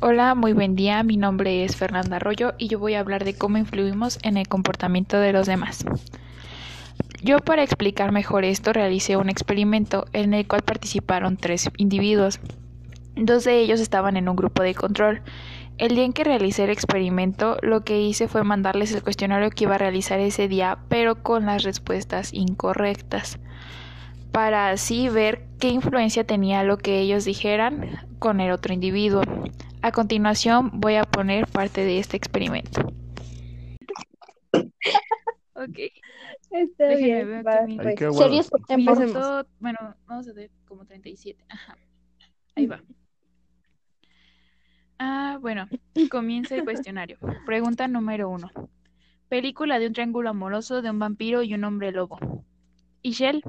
Hola, muy buen día. Mi nombre es Fernanda Arroyo y yo voy a hablar de cómo influimos en el comportamiento de los demás. Yo para explicar mejor esto realicé un experimento en el cual participaron tres individuos. Dos de ellos estaban en un grupo de control. El día en que realicé el experimento, lo que hice fue mandarles el cuestionario que iba a realizar ese día, pero con las respuestas incorrectas, para así ver qué influencia tenía lo que ellos dijeran con el otro individuo. A continuación voy a poner parte de este experimento. Ok. Está Déjenme bien. va, pues. Ay, qué bueno. Minuto- bueno, vamos a ver como 37. Ajá. Ahí va. Ah, bueno, comienza el cuestionario. Pregunta número uno. Película de un triángulo amoroso de un vampiro y un hombre lobo. Ishel.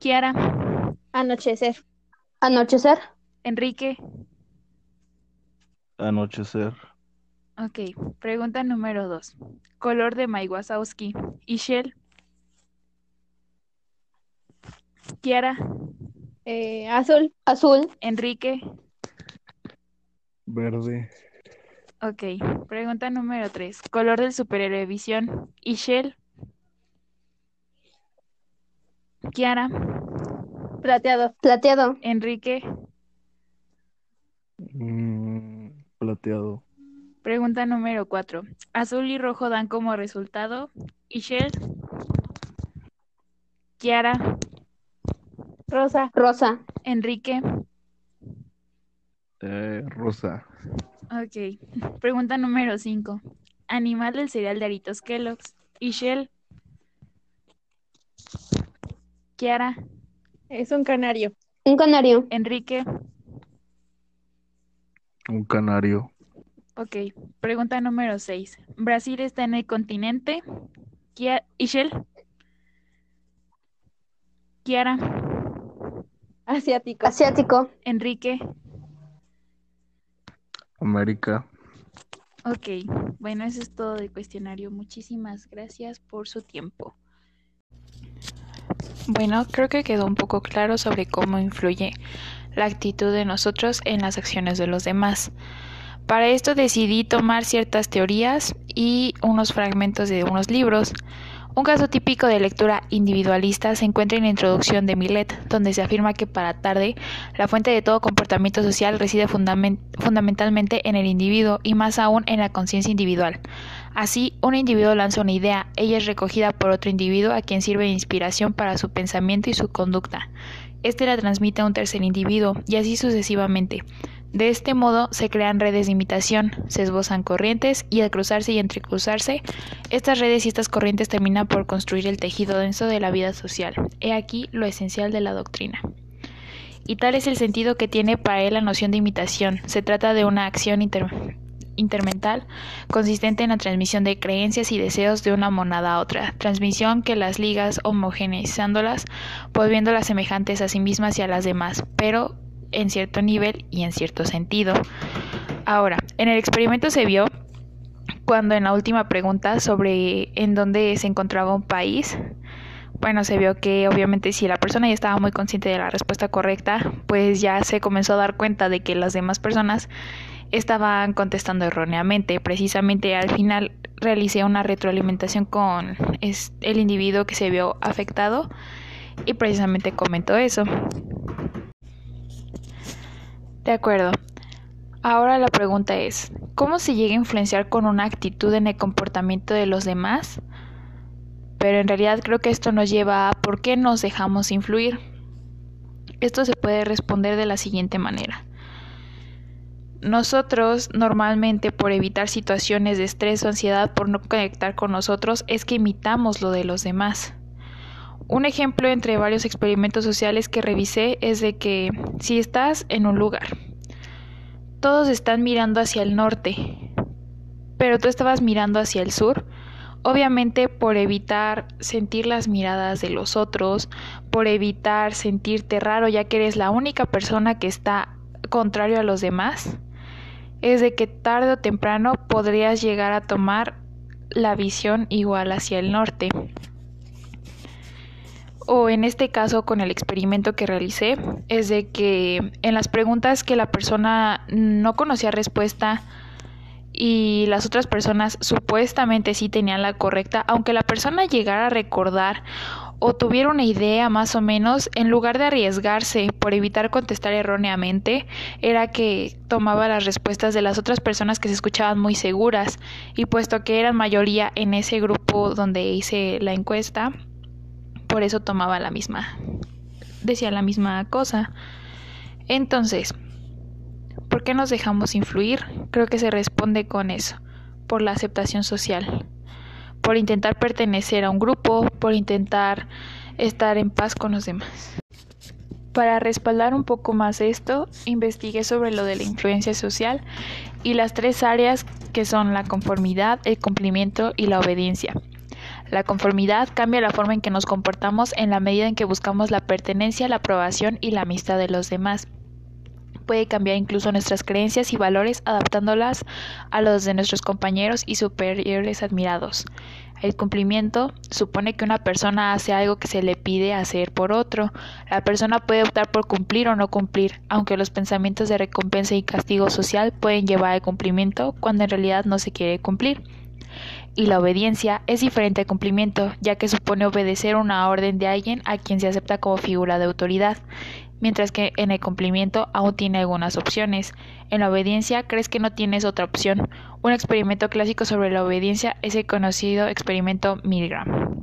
Kiara. Anochecer. Anochecer. Enrique. Anochecer. Ok. Pregunta número dos. Color de Mike Wazowski. Ishel. Kiara. Eh, azul. Azul. Enrique. Verde. Ok, pregunta número 3. Color del superhéroe Visión. Ishel. Kiara. Plateado. Plateado. Enrique. Mm, plateado. Pregunta número 4. Azul y rojo dan como resultado. Ishel. Kiara. Rosa. Rosa. Enrique. Eh, rosa. Ok. Pregunta número 5. Animal del cereal de Aritos Kellogg's. Ishel. Kiara. Es un canario. Un canario. Enrique. Un canario. Ok, pregunta número 6. ¿Brasil está en el continente? Kia- Ishel. Kiara. Asiático. Asiático. Enrique. América. Ok, bueno, eso es todo del cuestionario. Muchísimas gracias por su tiempo. Bueno, creo que quedó un poco claro sobre cómo influye la actitud de nosotros en las acciones de los demás. Para esto decidí tomar ciertas teorías y unos fragmentos de unos libros. Un caso típico de lectura individualista se encuentra en la introducción de Millet, donde se afirma que para Tarde la fuente de todo comportamiento social reside fundamen- fundamentalmente en el individuo y más aún en la conciencia individual. Así, un individuo lanza una idea, ella es recogida por otro individuo a quien sirve de inspiración para su pensamiento y su conducta. Este la transmite a un tercer individuo y así sucesivamente. De este modo se crean redes de imitación, se esbozan corrientes y al cruzarse y entrecruzarse, estas redes y estas corrientes terminan por construir el tejido denso de la vida social. He aquí lo esencial de la doctrina. Y tal es el sentido que tiene para él la noción de imitación. Se trata de una acción inter- intermental consistente en la transmisión de creencias y deseos de una monada a otra, transmisión que las ligas homogeneizándolas, volviéndolas semejantes a sí mismas y a las demás, pero en cierto nivel y en cierto sentido. Ahora, en el experimento se vio cuando en la última pregunta sobre en dónde se encontraba un país, bueno, se vio que obviamente si la persona ya estaba muy consciente de la respuesta correcta, pues ya se comenzó a dar cuenta de que las demás personas estaban contestando erróneamente. Precisamente al final realicé una retroalimentación con el individuo que se vio afectado y precisamente comentó eso. De acuerdo. Ahora la pregunta es, ¿cómo se llega a influenciar con una actitud en el comportamiento de los demás? Pero en realidad creo que esto nos lleva a por qué nos dejamos influir. Esto se puede responder de la siguiente manera. Nosotros normalmente por evitar situaciones de estrés o ansiedad por no conectar con nosotros es que imitamos lo de los demás. Un ejemplo entre varios experimentos sociales que revisé es de que si estás en un lugar, todos están mirando hacia el norte, pero tú estabas mirando hacia el sur, obviamente por evitar sentir las miradas de los otros, por evitar sentirte raro ya que eres la única persona que está contrario a los demás, es de que tarde o temprano podrías llegar a tomar la visión igual hacia el norte. O en este caso con el experimento que realicé, es de que en las preguntas que la persona no conocía respuesta y las otras personas supuestamente sí tenían la correcta, aunque la persona llegara a recordar o tuviera una idea más o menos, en lugar de arriesgarse por evitar contestar erróneamente, era que tomaba las respuestas de las otras personas que se escuchaban muy seguras. Y puesto que eran mayoría en ese grupo donde hice la encuesta, por eso tomaba la misma, decía la misma cosa. Entonces, ¿por qué nos dejamos influir? Creo que se responde con eso, por la aceptación social por intentar pertenecer a un grupo, por intentar estar en paz con los demás. Para respaldar un poco más esto, investigué sobre lo de la influencia social y las tres áreas que son la conformidad, el cumplimiento y la obediencia. La conformidad cambia la forma en que nos comportamos en la medida en que buscamos la pertenencia, la aprobación y la amistad de los demás puede cambiar incluso nuestras creencias y valores adaptándolas a los de nuestros compañeros y superiores admirados. El cumplimiento supone que una persona hace algo que se le pide hacer por otro. La persona puede optar por cumplir o no cumplir, aunque los pensamientos de recompensa y castigo social pueden llevar al cumplimiento cuando en realidad no se quiere cumplir. Y la obediencia es diferente al cumplimiento, ya que supone obedecer una orden de alguien a quien se acepta como figura de autoridad mientras que en el cumplimiento aún tiene algunas opciones. En la obediencia crees que no tienes otra opción. Un experimento clásico sobre la obediencia es el conocido experimento Milgram.